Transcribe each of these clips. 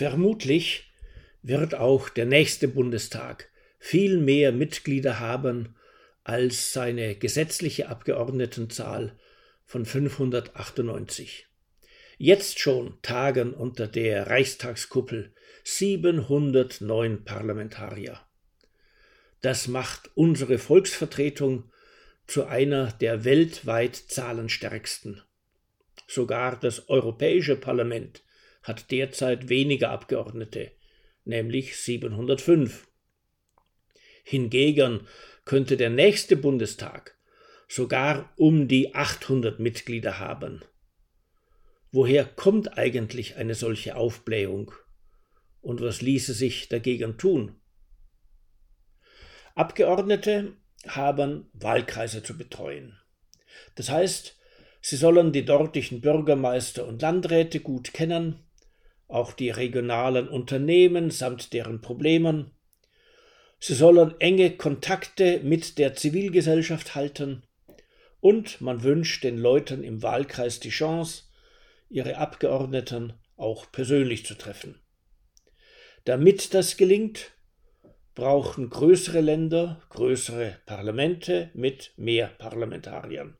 Vermutlich wird auch der nächste Bundestag viel mehr Mitglieder haben als seine gesetzliche Abgeordnetenzahl von 598. Jetzt schon tagen unter der Reichstagskuppel 709 Parlamentarier. Das macht unsere Volksvertretung zu einer der weltweit zahlenstärksten. Sogar das Europäische Parlament hat derzeit weniger Abgeordnete, nämlich 705. Hingegen könnte der nächste Bundestag sogar um die 800 Mitglieder haben. Woher kommt eigentlich eine solche Aufblähung? Und was ließe sich dagegen tun? Abgeordnete haben Wahlkreise zu betreuen. Das heißt, sie sollen die dortigen Bürgermeister und Landräte gut kennen, auch die regionalen Unternehmen samt deren Problemen. Sie sollen enge Kontakte mit der Zivilgesellschaft halten und man wünscht den Leuten im Wahlkreis die Chance, ihre Abgeordneten auch persönlich zu treffen. Damit das gelingt, brauchen größere Länder größere Parlamente mit mehr Parlamentariern.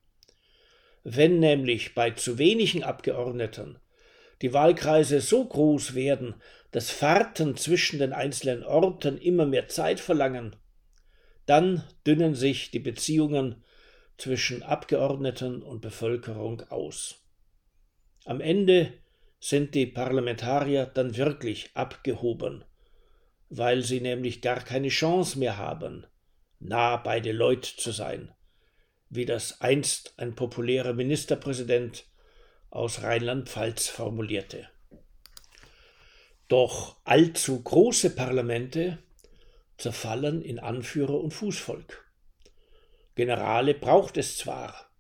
Wenn nämlich bei zu wenigen Abgeordneten die Wahlkreise so groß werden, dass Fahrten zwischen den einzelnen Orten immer mehr Zeit verlangen, dann dünnen sich die Beziehungen zwischen Abgeordneten und Bevölkerung aus. Am Ende sind die Parlamentarier dann wirklich abgehoben, weil sie nämlich gar keine Chance mehr haben, nah bei den Leuten zu sein, wie das einst ein populärer Ministerpräsident aus Rheinland-Pfalz formulierte. Doch allzu große Parlamente zerfallen in Anführer und Fußvolk. Generale braucht es zwar,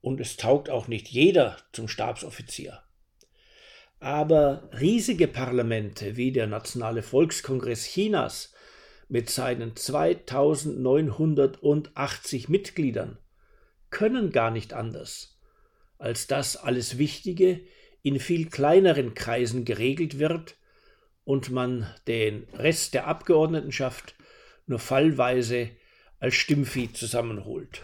und es taugt auch nicht jeder zum Stabsoffizier. Aber riesige Parlamente wie der Nationale Volkskongress Chinas mit seinen 2980 Mitgliedern können gar nicht anders, als dass alles Wichtige in viel kleineren Kreisen geregelt wird und man den Rest der Abgeordnetenschaft nur fallweise als Stimmvieh zusammenholt.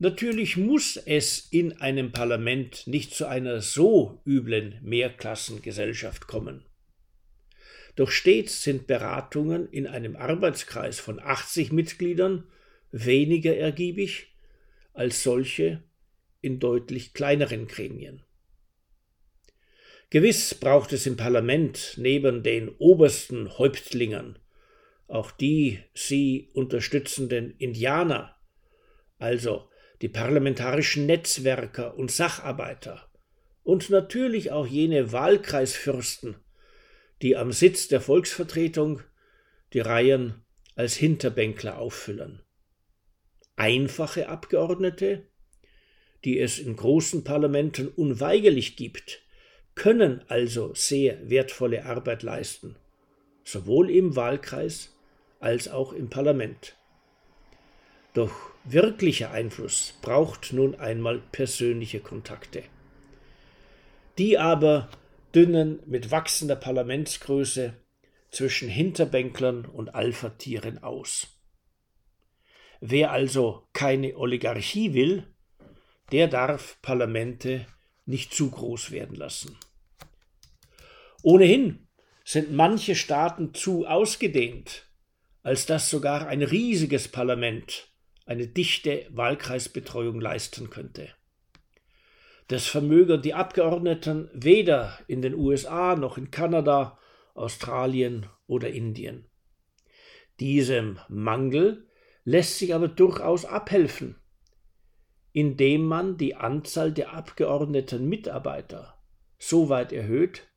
Natürlich muss es in einem Parlament nicht zu einer so üblen Mehrklassengesellschaft kommen. Doch stets sind Beratungen in einem Arbeitskreis von 80 Mitgliedern weniger ergiebig als solche in deutlich kleineren Gremien. Gewiss braucht es im Parlament neben den obersten Häuptlingern auch die sie unterstützenden Indianer, also die parlamentarischen Netzwerker und Sacharbeiter und natürlich auch jene Wahlkreisfürsten, die am Sitz der Volksvertretung die Reihen als Hinterbänkler auffüllen. Einfache Abgeordnete, die es in großen Parlamenten unweigerlich gibt, können also sehr wertvolle Arbeit leisten, sowohl im Wahlkreis als auch im Parlament. Doch wirklicher Einfluss braucht nun einmal persönliche Kontakte. Die aber dünnen mit wachsender Parlamentsgröße zwischen Hinterbänklern und Alpha-Tieren aus. Wer also keine Oligarchie will, der darf Parlamente nicht zu groß werden lassen. Ohnehin sind manche Staaten zu ausgedehnt, als dass sogar ein riesiges Parlament eine dichte Wahlkreisbetreuung leisten könnte. Das vermögen die Abgeordneten weder in den USA noch in Kanada, Australien oder Indien. Diesem Mangel lässt sich aber durchaus abhelfen, indem man die Anzahl der abgeordneten Mitarbeiter so weit erhöht,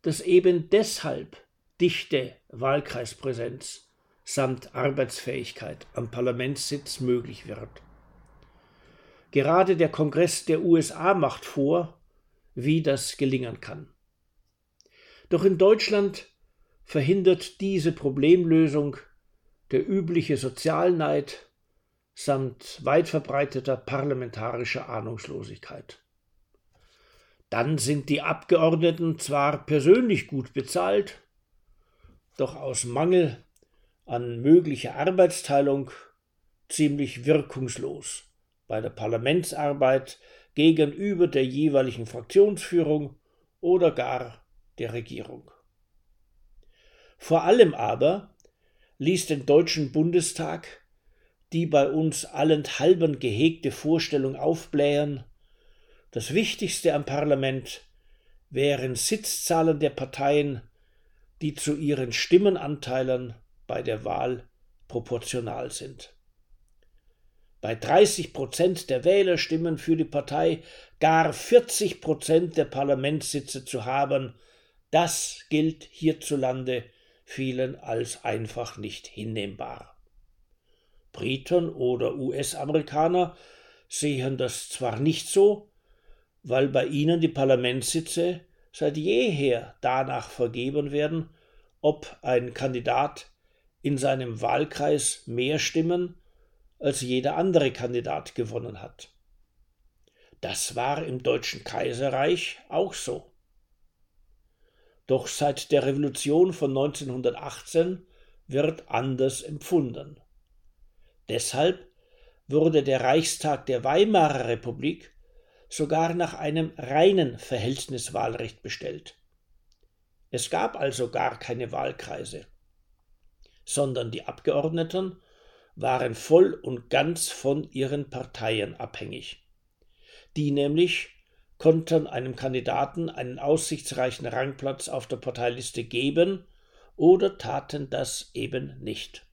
dass eben deshalb dichte Wahlkreispräsenz samt Arbeitsfähigkeit am Parlamentssitz möglich wird. Gerade der Kongress der USA macht vor, wie das gelingen kann. Doch in Deutschland verhindert diese Problemlösung der übliche Sozialneid samt weit verbreiteter parlamentarischer Ahnungslosigkeit. Dann sind die Abgeordneten zwar persönlich gut bezahlt, doch aus Mangel an möglicher Arbeitsteilung ziemlich wirkungslos bei der Parlamentsarbeit gegenüber der jeweiligen Fraktionsführung oder gar der Regierung. Vor allem aber ließ den Deutschen Bundestag die bei uns allenthalben gehegte Vorstellung aufblähen, das Wichtigste am Parlament wären Sitzzahlen der Parteien, die zu ihren Stimmenanteilen bei der Wahl proportional sind. Bei 30 Prozent der Wählerstimmen für die Partei gar 40 Prozent der Parlamentssitze zu haben, das gilt hierzulande vielen als einfach nicht hinnehmbar. Briten oder US-Amerikaner sehen das zwar nicht so, weil bei ihnen die Parlamentssitze seit jeher danach vergeben werden, ob ein Kandidat in seinem Wahlkreis mehr Stimmen als jeder andere Kandidat gewonnen hat. Das war im Deutschen Kaiserreich auch so. Doch seit der Revolution von 1918 wird anders empfunden. Deshalb wurde der Reichstag der Weimarer Republik sogar nach einem reinen Verhältniswahlrecht bestellt. Es gab also gar keine Wahlkreise, sondern die Abgeordneten waren voll und ganz von ihren Parteien abhängig. Die nämlich konnten einem Kandidaten einen aussichtsreichen Rangplatz auf der Parteiliste geben oder taten das eben nicht.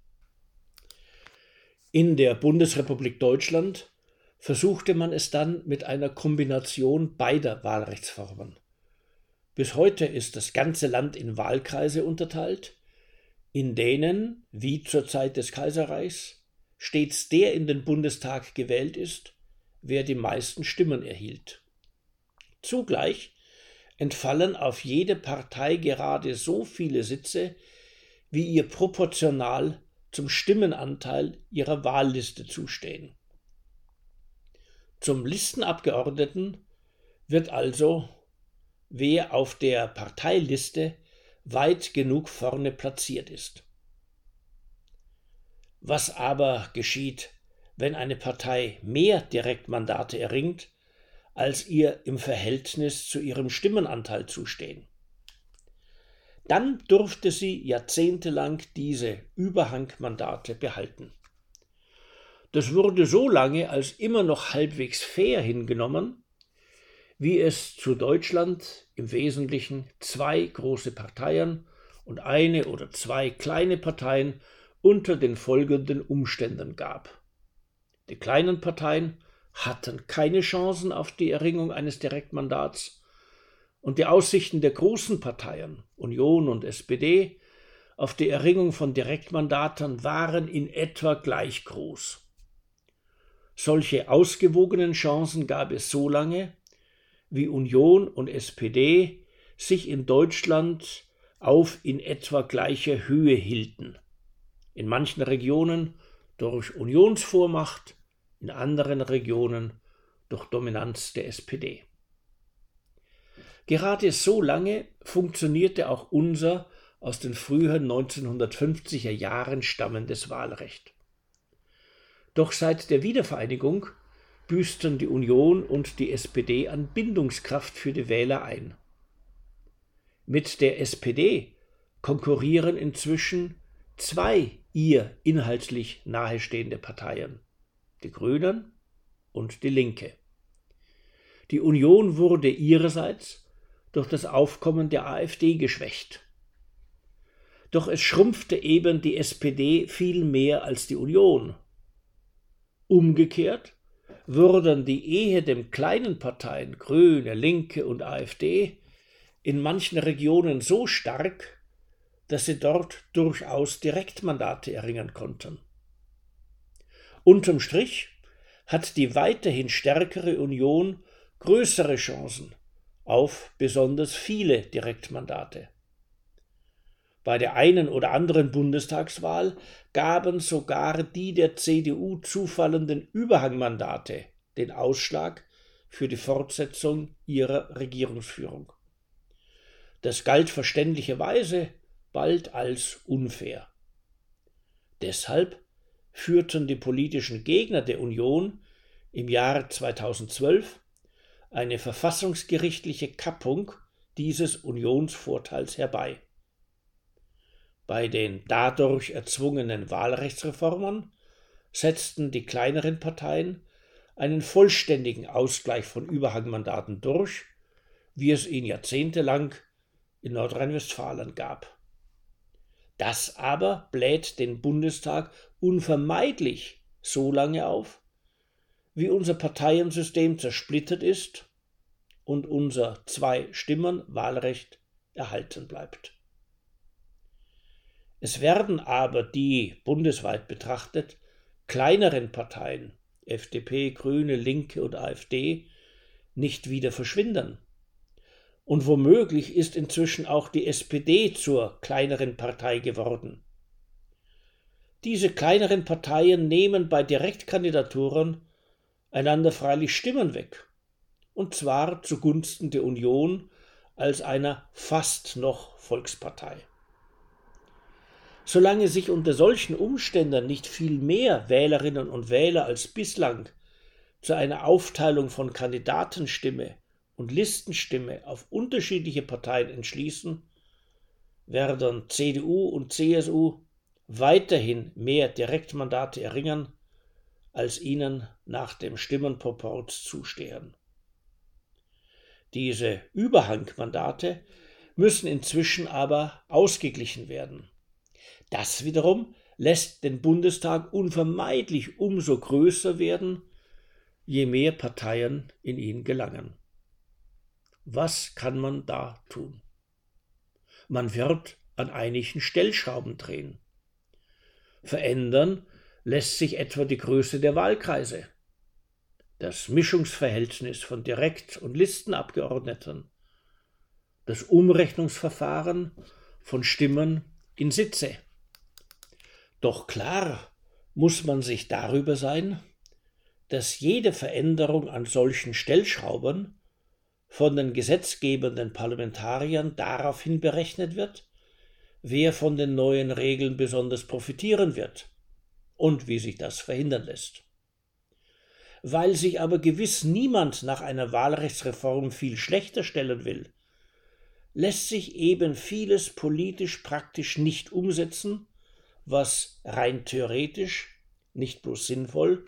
In der Bundesrepublik Deutschland versuchte man es dann mit einer Kombination beider Wahlrechtsformen. Bis heute ist das ganze Land in Wahlkreise unterteilt, in denen, wie zur Zeit des Kaiserreichs, stets der in den Bundestag gewählt ist, wer die meisten Stimmen erhielt. Zugleich entfallen auf jede Partei gerade so viele Sitze, wie ihr proportional zum Stimmenanteil ihrer Wahlliste zustehen. Zum Listenabgeordneten wird also, wer auf der Parteiliste weit genug vorne platziert ist. Was aber geschieht, wenn eine Partei mehr Direktmandate erringt, als ihr im Verhältnis zu ihrem Stimmenanteil zustehen? Dann durfte sie jahrzehntelang diese Überhangmandate behalten. Das wurde so lange als immer noch halbwegs fair hingenommen, wie es zu Deutschland im Wesentlichen zwei große Parteien und eine oder zwei kleine Parteien unter den folgenden Umständen gab. Die kleinen Parteien hatten keine Chancen auf die Erringung eines Direktmandats, und die Aussichten der großen Parteien Union und SPD auf die Erringung von Direktmandaten waren in etwa gleich groß. Solche ausgewogenen Chancen gab es so lange, wie Union und SPD sich in Deutschland auf in etwa gleicher Höhe hielten. In manchen Regionen durch Unionsvormacht, in anderen Regionen durch Dominanz der SPD. Gerade so lange funktionierte auch unser aus den frühen 1950er Jahren stammendes Wahlrecht. Doch seit der Wiedervereinigung büßten die Union und die SPD an Bindungskraft für die Wähler ein. Mit der SPD konkurrieren inzwischen zwei ihr inhaltlich nahestehende Parteien, die Grünen und die Linke. Die Union wurde ihrerseits durch das Aufkommen der AfD geschwächt. Doch es schrumpfte eben die SPD viel mehr als die Union. Umgekehrt wurden die ehe dem kleinen Parteien Grüne, Linke und AfD in manchen Regionen so stark, dass sie dort durchaus Direktmandate erringen konnten. Unterm Strich hat die weiterhin stärkere Union größere Chancen, auf besonders viele Direktmandate. Bei der einen oder anderen Bundestagswahl gaben sogar die der CDU zufallenden Überhangmandate den Ausschlag für die Fortsetzung ihrer Regierungsführung. Das galt verständlicherweise bald als unfair. Deshalb führten die politischen Gegner der Union im Jahr 2012 eine verfassungsgerichtliche Kappung dieses Unionsvorteils herbei. Bei den dadurch erzwungenen Wahlrechtsreformen setzten die kleineren Parteien einen vollständigen Ausgleich von Überhangmandaten durch, wie es ihn jahrzehntelang in Nordrhein-Westfalen gab. Das aber bläht den Bundestag unvermeidlich so lange auf, wie unser Parteiensystem zersplittert ist und unser Zwei-Stimmen-Wahlrecht erhalten bleibt. Es werden aber die, bundesweit betrachtet, kleineren Parteien, FDP, Grüne, Linke und AfD, nicht wieder verschwinden. Und womöglich ist inzwischen auch die SPD zur kleineren Partei geworden. Diese kleineren Parteien nehmen bei Direktkandidaturen einander freilich Stimmen weg, und zwar zugunsten der Union als einer fast noch Volkspartei. Solange sich unter solchen Umständen nicht viel mehr Wählerinnen und Wähler als bislang zu einer Aufteilung von Kandidatenstimme und Listenstimme auf unterschiedliche Parteien entschließen, werden CDU und CSU weiterhin mehr Direktmandate erringen, als ihnen nach dem Stimmenproporz zustehen. Diese Überhangmandate müssen inzwischen aber ausgeglichen werden. Das wiederum lässt den Bundestag unvermeidlich umso größer werden, je mehr Parteien in ihn gelangen. Was kann man da tun? Man wird an einigen Stellschrauben drehen. Verändern lässt sich etwa die Größe der Wahlkreise, das Mischungsverhältnis von Direkt- und Listenabgeordneten, das Umrechnungsverfahren von Stimmen in Sitze. Doch klar muss man sich darüber sein, dass jede Veränderung an solchen Stellschrauben von den gesetzgebenden Parlamentariern daraufhin berechnet wird, wer von den neuen Regeln besonders profitieren wird und wie sich das verhindern lässt. Weil sich aber gewiss niemand nach einer Wahlrechtsreform viel schlechter stellen will, lässt sich eben vieles politisch praktisch nicht umsetzen was rein theoretisch nicht bloß sinnvoll,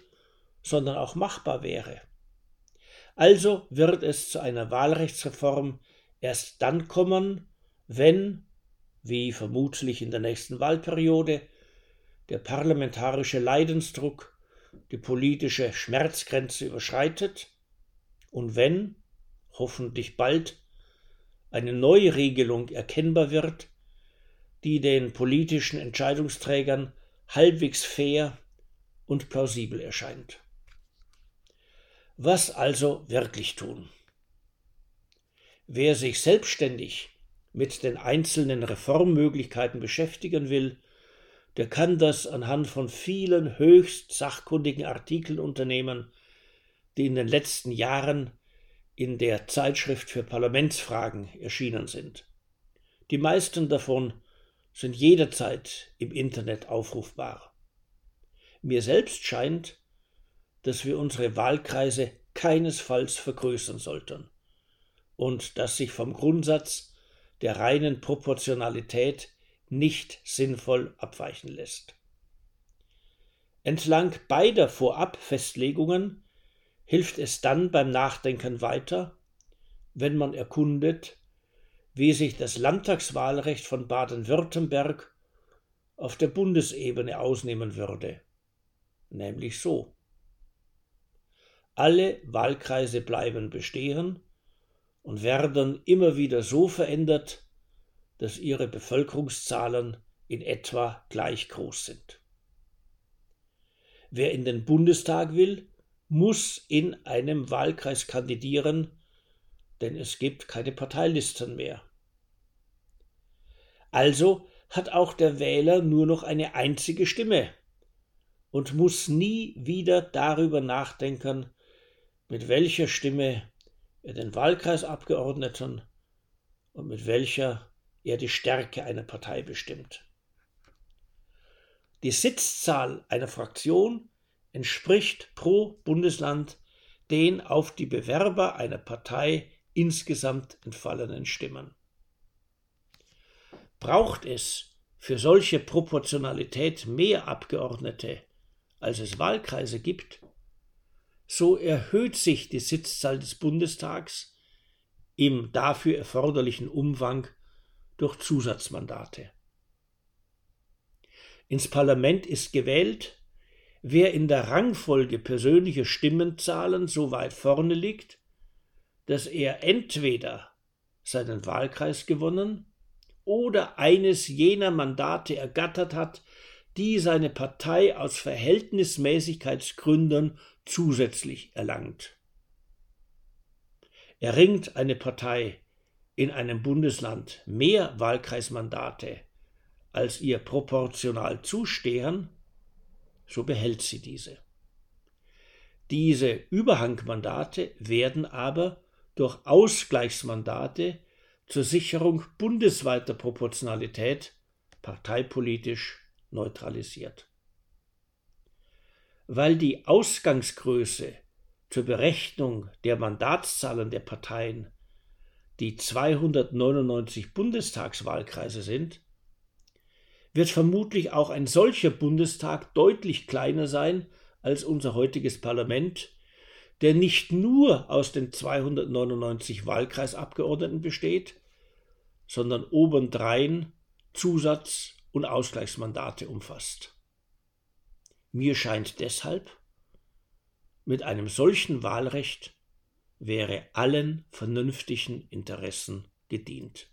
sondern auch machbar wäre. Also wird es zu einer Wahlrechtsreform erst dann kommen, wenn, wie vermutlich in der nächsten Wahlperiode, der parlamentarische Leidensdruck die politische Schmerzgrenze überschreitet und wenn, hoffentlich bald, eine Neuregelung erkennbar wird, die den politischen Entscheidungsträgern halbwegs fair und plausibel erscheint. Was also wirklich tun? Wer sich selbstständig mit den einzelnen Reformmöglichkeiten beschäftigen will, der kann das anhand von vielen höchst sachkundigen Artikeln unternehmen, die in den letzten Jahren in der Zeitschrift für Parlamentsfragen erschienen sind. Die meisten davon sind jederzeit im Internet aufrufbar. Mir selbst scheint, dass wir unsere Wahlkreise keinesfalls vergrößern sollten und dass sich vom Grundsatz der reinen Proportionalität nicht sinnvoll abweichen lässt. Entlang beider Vorabfestlegungen hilft es dann beim Nachdenken weiter, wenn man erkundet, wie sich das Landtagswahlrecht von Baden-Württemberg auf der Bundesebene ausnehmen würde, nämlich so. Alle Wahlkreise bleiben bestehen und werden immer wieder so verändert, dass ihre Bevölkerungszahlen in etwa gleich groß sind. Wer in den Bundestag will, muss in einem Wahlkreis kandidieren, denn es gibt keine Parteilisten mehr. Also hat auch der Wähler nur noch eine einzige Stimme und muss nie wieder darüber nachdenken, mit welcher Stimme er den Wahlkreisabgeordneten und mit welcher er die Stärke einer Partei bestimmt. Die Sitzzahl einer Fraktion entspricht pro Bundesland den auf die Bewerber einer Partei insgesamt entfallenen Stimmen. Braucht es für solche Proportionalität mehr Abgeordnete, als es Wahlkreise gibt, so erhöht sich die Sitzzahl des Bundestags im dafür erforderlichen Umfang durch Zusatzmandate. Ins Parlament ist gewählt, wer in der Rangfolge persönlicher Stimmenzahlen so weit vorne liegt, dass er entweder seinen Wahlkreis gewonnen oder eines jener Mandate ergattert hat, die seine Partei aus Verhältnismäßigkeitsgründen zusätzlich erlangt. Erringt eine Partei in einem Bundesland mehr Wahlkreismandate, als ihr proportional zustehen, so behält sie diese. Diese Überhangmandate werden aber durch Ausgleichsmandate zur Sicherung bundesweiter Proportionalität parteipolitisch neutralisiert. Weil die Ausgangsgröße zur Berechnung der Mandatszahlen der Parteien die 299 Bundestagswahlkreise sind, wird vermutlich auch ein solcher Bundestag deutlich kleiner sein als unser heutiges Parlament, der nicht nur aus den 299 Wahlkreisabgeordneten besteht, sondern obendrein Zusatz- und Ausgleichsmandate umfasst. Mir scheint deshalb, mit einem solchen Wahlrecht wäre allen vernünftigen Interessen gedient.